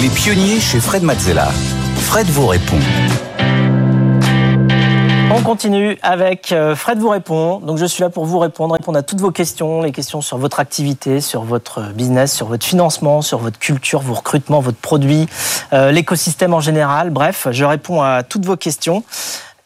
Les pionniers chez Fred Mazzella. Fred vous répond. On continue avec euh, Fred vous répond. Donc je suis là pour vous répondre, répondre à toutes vos questions, les questions sur votre activité, sur votre business, sur votre financement, sur votre culture, vos recrutements, votre produit, euh, l'écosystème en général. Bref, je réponds à toutes vos questions.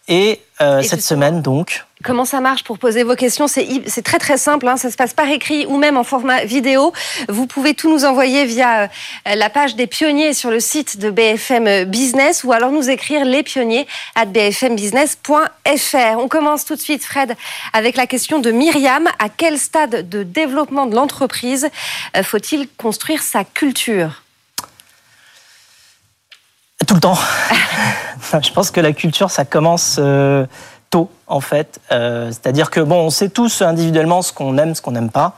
Et, euh, cette semaine, donc. Comment ça marche pour poser vos questions? C'est très très simple, hein. ça se passe par écrit ou même en format vidéo. Vous pouvez tout nous envoyer via euh, la page des pionniers sur le site de BFM Business ou alors nous écrire les pionniers at bfmbusiness.fr. On commence tout de suite, Fred, avec la question de Myriam. À quel stade de développement de l'entreprise euh, faut-il construire sa culture? Tout le temps. je pense que la culture, ça commence euh, tôt, en fait. Euh, c'est-à-dire que, bon, on sait tous individuellement ce qu'on aime, ce qu'on n'aime pas.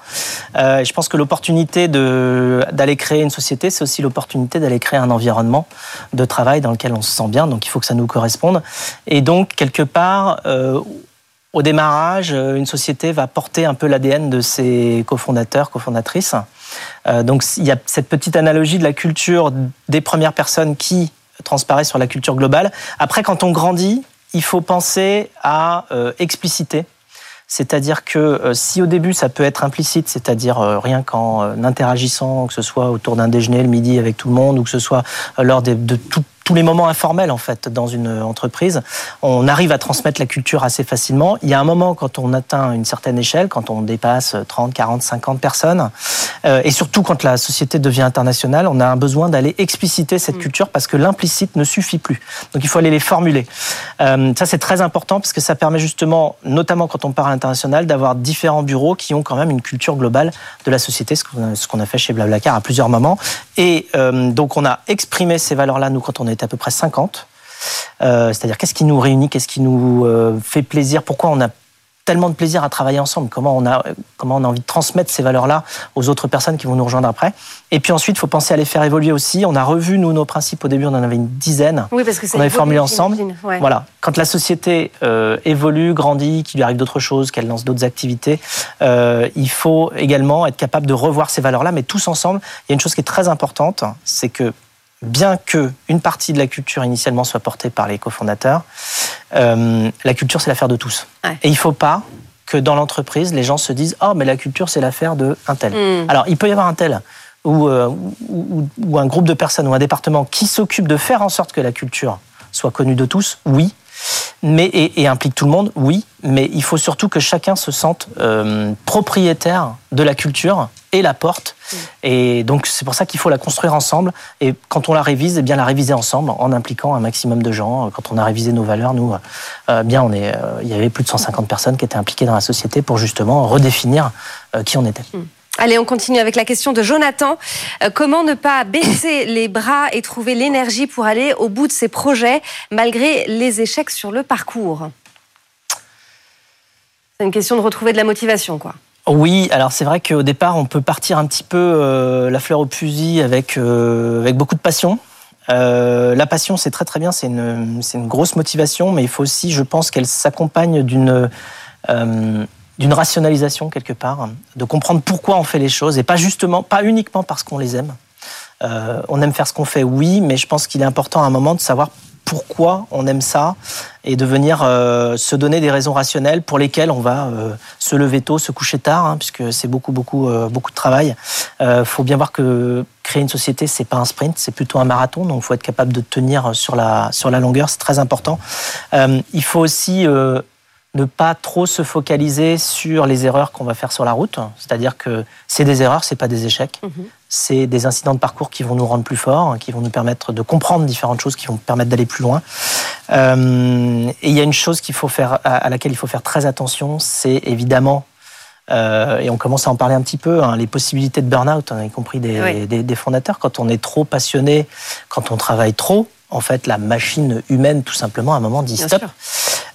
Euh, je pense que l'opportunité d'aller créer une société, c'est aussi l'opportunité d'aller créer un environnement de travail dans lequel on se sent bien. Donc, il faut que ça nous corresponde. Et donc, quelque part, au démarrage, une société va porter un peu l'ADN de ses cofondateurs, cofondatrices. donc, il y a cette petite analogie de la culture des premières personnes qui transparaît sur la culture globale. Après, quand on grandit, il faut penser à euh, expliciter. C'est-à-dire que euh, si au début ça peut être implicite, c'est-à-dire euh, rien qu'en interagissant, que ce soit autour d'un déjeuner le midi avec tout le monde, ou que ce soit lors de, de tout, tous les moments informels en fait dans une entreprise. On arrive à transmettre la culture assez facilement. Il y a un moment quand on atteint une certaine échelle, quand on dépasse 30, 40, 50 personnes, euh, et surtout quand la société devient internationale, on a un besoin d'aller expliciter cette mm. culture parce que l'implicite ne suffit plus. Donc il faut aller les formuler. Euh, ça c'est très important parce que ça permet justement, notamment quand on part à l'international, d'avoir différents bureaux qui ont quand même une culture globale de la société, ce qu'on a, fait chez Blablacar à plusieurs moments. Et euh, donc on a exprimé ces valeurs-là nous quand on est à peu près 50. Euh, c'est-à-dire qu'est-ce qui nous réunit, qu'est-ce qui nous euh, fait plaisir, pourquoi on a tellement de plaisir à travailler ensemble, comment on a, comment on a envie de transmettre ces valeurs-là aux autres personnes qui vont nous rejoindre après? Et puis ensuite, il faut penser à les faire évoluer aussi. On a revu, nous, nos principes. Au début, on en avait une dizaine. Oui, parce que on avait formulé ensemble. Voilà. Quand la société euh, évolue, grandit, qu'il lui arrive d'autres choses, qu'elle lance d'autres activités, il faut également être capable de revoir ces valeurs-là, mais tous ensemble. Il y a une chose qui est très importante, c'est que bien que une partie de la culture initialement soit portée par les cofondateurs, euh, la culture c'est l'affaire de tous. Et il ne faut pas que dans l'entreprise les gens se disent oh mais la culture c'est l'affaire de un tel. Hmm. Alors il peut y avoir un tel euh, ou, ou, un groupe de personnes ou un département qui s'occupe de faire en sorte que la culture soit connue de tous, oui, mais, et, implique tout le monde, oui, mais il faut surtout que chacun se sente euh, propriétaire de la culture et la porte. Et donc c'est pour ça qu'il faut la construire ensemble. Et quand on la révise, eh bien la réviser ensemble en impliquant un maximum de gens. Quand on a révisé nos valeurs, nous, euh, bien on est, euh, il y avait plus de 150 personnes qui étaient impliquées dans la société pour justement redéfinir qui on était. Mm. Allez, on continue avec la question de Jonathan. Euh, comment ne pas baisser les bras et trouver l'énergie pour aller au bout de ses projets malgré les échecs sur le parcours? C'est une question de retrouver de la motivation, quoi. Oui, alors c'est vrai qu'au départ, on peut partir un petit peu euh, la fleur au fusil avec, euh, avec beaucoup de passion. la passion, c'est très très bien, c'est une, une, grosse motivation, mais il faut aussi, je pense, qu'elle s'accompagne d'une d'une rationalisation quelque part, de comprendre pourquoi on fait les choses et pas justement, pas uniquement parce qu'on les aime. Euh, on aime faire ce qu'on fait, oui, mais je pense qu'il est important à un moment de savoir pourquoi on aime ça et de venir euh, se donner des raisons rationnelles pour lesquelles on va euh, se lever tôt, se coucher tard, hein, puisque c'est beaucoup, beaucoup, beaucoup de travail. Il faut bien voir que créer une société, c'est pas un sprint, c'est plutôt un marathon, donc il faut être capable de tenir sur la, sur la longueur, c'est très important. il faut aussi ne pas trop se focaliser sur les erreurs qu'on va faire sur la route. C'est-à-dire que c'est des erreurs, c'est pas des échecs. Mhm. C'est des incidents de parcours qui vont nous rendre plus forts, qui vont nous permettre de comprendre différentes choses, qui vont permettre d'aller plus loin. Euh, et il y a une chose qu'il faut faire, à laquelle il faut faire très attention, c'est évidemment euh, et on commence à en parler un petit peu, hein, les possibilités de burn-out, hein, y compris des, des, fondateurs. Quand on est trop passionné, quand on travaille trop, en fait, la machine humaine, tout simplement, à un moment dit stop.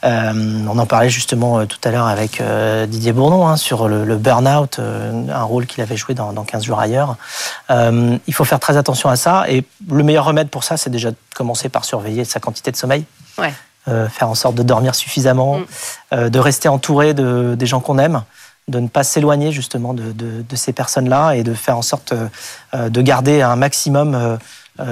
On en parlait justement euh, tout à l'heure avec euh, Didier Bourdon hein, sur le, burn-out, un rôle qu'il avait joué dans, 15 jours ailleurs. il faut faire très attention à ça. Et le meilleur remède pour ça, c'est déjà de commencer par surveiller sa quantité de sommeil. faire en sorte de dormir suffisamment, mm. de rester entouré de, des gens qu'on aime de ne pas s'éloigner justement de, de, ces personnes-là et de faire en sorte de garder un maximum euh,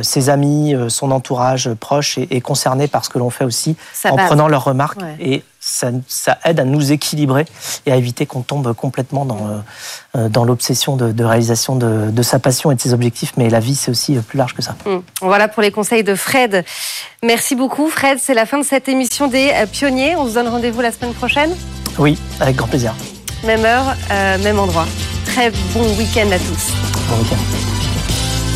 ses amis, euh, son entourage proche est, est concerné par ce que l'on fait aussi Ça en base. prenant leurs remarques Ouais. et ça, ça aide à nous équilibrer et à éviter qu'on tombe complètement dans, euh, euh, dans l'obsession de, de réalisation de, de sa passion et de ses objectifs. Mais la vie, c'est aussi euh, plus large que ça. Hum. Voilà pour les conseils de Fred. Merci beaucoup, Fred. C'est la fin de cette émission des euh, Pionniers. On se donne rendez-vous la semaine prochaine. Oui, avec grand plaisir. Même heure, euh, même endroit. Très bon week-end à tous. Bon week-end.